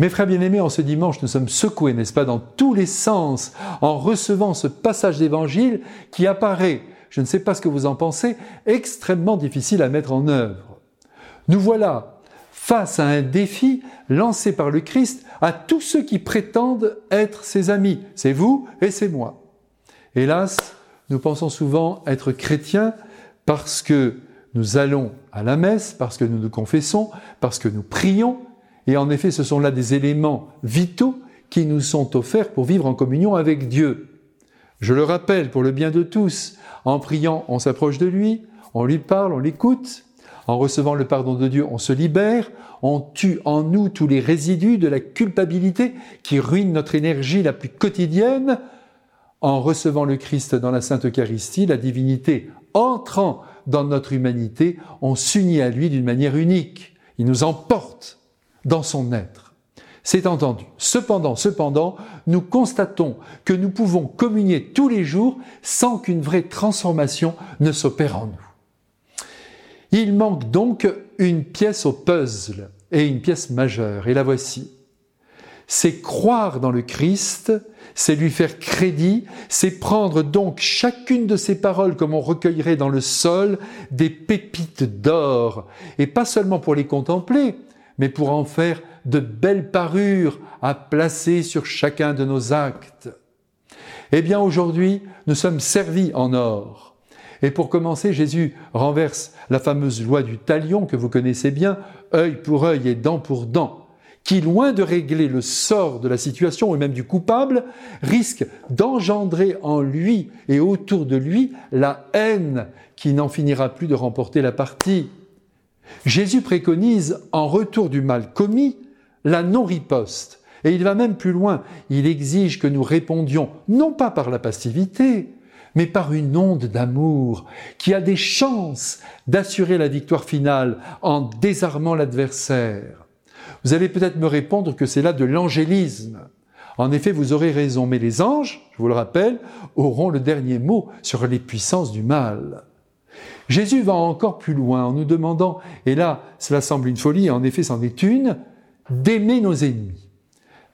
Mes frères bien-aimés, en ce dimanche, nous sommes secoués, n'est-ce pas, dans tous les sens, en recevant ce passage d'évangile qui apparaît, je ne sais pas ce que vous en pensez, extrêmement difficile à mettre en œuvre. Nous voilà face à un défi lancé par le Christ à tous ceux qui prétendent être ses amis. C'est vous et c'est moi. Hélas, nous pensons souvent être chrétiens parce que nous allons à la messe, parce que nous nous confessons, parce que nous prions, et en effet, ce sont là des éléments vitaux qui nous sont offerts pour vivre en communion avec Dieu. Je le rappelle pour le bien de tous, en priant, on s'approche de lui, on lui parle, on l'écoute, en recevant le pardon de Dieu, on se libère, on tue en nous tous les résidus de la culpabilité qui ruinent notre énergie la plus quotidienne. En recevant le Christ dans la Sainte Eucharistie, la divinité entrant dans notre humanité, on s'unit à lui d'une manière unique. Il nous emporte dans son être. C'est entendu. Cependant, cependant, nous constatons que nous pouvons communier tous les jours sans qu'une vraie transformation ne s'opère en nous. Il manque donc une pièce au puzzle, et une pièce majeure, et la voici. C'est croire dans le Christ, c'est lui faire crédit, c'est prendre donc chacune de ses paroles comme on recueillerait dans le sol des pépites d'or, et pas seulement pour les contempler, mais pour en faire de belles parures à placer sur chacun de nos actes. Eh bien aujourd'hui, nous sommes servis en or. Et pour commencer, Jésus renverse la fameuse loi du talion que vous connaissez bien, œil pour œil et dent pour dent, qui, loin de régler le sort de la situation et même du coupable, risque d'engendrer en lui et autour de lui la haine qui n'en finira plus de remporter la partie. Jésus préconise, en retour du mal commis, la non-riposte. Et il va même plus loin. Il exige que nous répondions, non pas par la passivité, mais par une onde d'amour qui a des chances d'assurer la victoire finale en désarmant l'adversaire. Vous allez peut-être me répondre que c'est là de l'angélisme. En effet, vous aurez raison, mais les anges, je vous le rappelle, auront le dernier mot sur les puissances du mal. Jésus va encore plus loin en nous demandant, et là cela semble une folie, en effet c'en est une, d'aimer nos ennemis.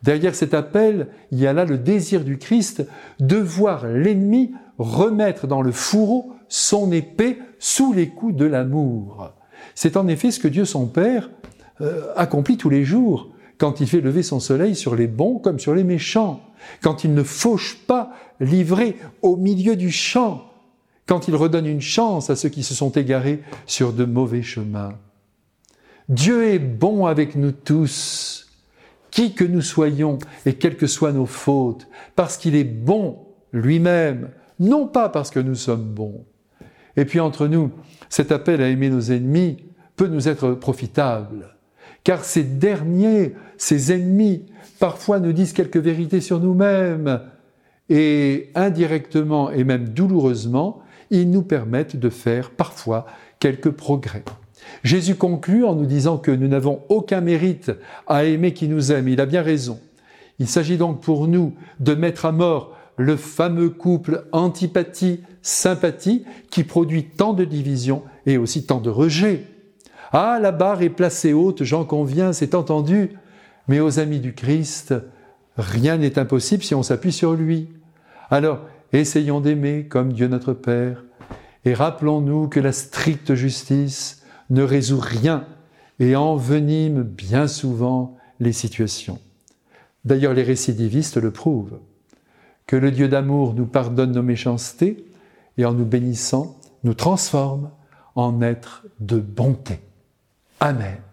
Derrière cet appel, il y a là le désir du Christ de voir l'ennemi remettre dans le fourreau son épée sous les coups de l'amour. C'est en effet ce que Dieu son Père euh, accomplit tous les jours quand il fait lever son soleil sur les bons comme sur les méchants, quand il ne fauche pas livré au milieu du champ, quand il redonne une chance à ceux qui se sont égarés sur de mauvais chemins. Dieu est bon avec nous tous, qui que nous soyons et quelles que soient nos fautes, parce qu'il est bon lui-même, non pas parce que nous sommes bons. Et puis entre nous, cet appel à aimer nos ennemis peut nous être profitable, car ces derniers, ces ennemis, parfois nous disent quelques vérités sur nous-mêmes, et indirectement et même douloureusement, ils nous permettent de faire parfois quelques progrès. Jésus conclut en nous disant que nous n'avons aucun mérite à aimer qui nous aime. Il a bien raison. Il s'agit donc pour nous de mettre à mort le fameux couple antipathie-sympathie qui produit tant de divisions et aussi tant de rejets. Ah, la barre est placée haute, j'en conviens, c'est entendu, mais aux amis du Christ, rien n'est impossible si on s'appuie sur lui. Alors, Essayons d'aimer comme Dieu notre Père et rappelons-nous que la stricte justice ne résout rien et envenime bien souvent les situations. D'ailleurs, les récidivistes le prouvent. Que le Dieu d'amour nous pardonne nos méchancetés et en nous bénissant, nous transforme en êtres de bonté. Amen.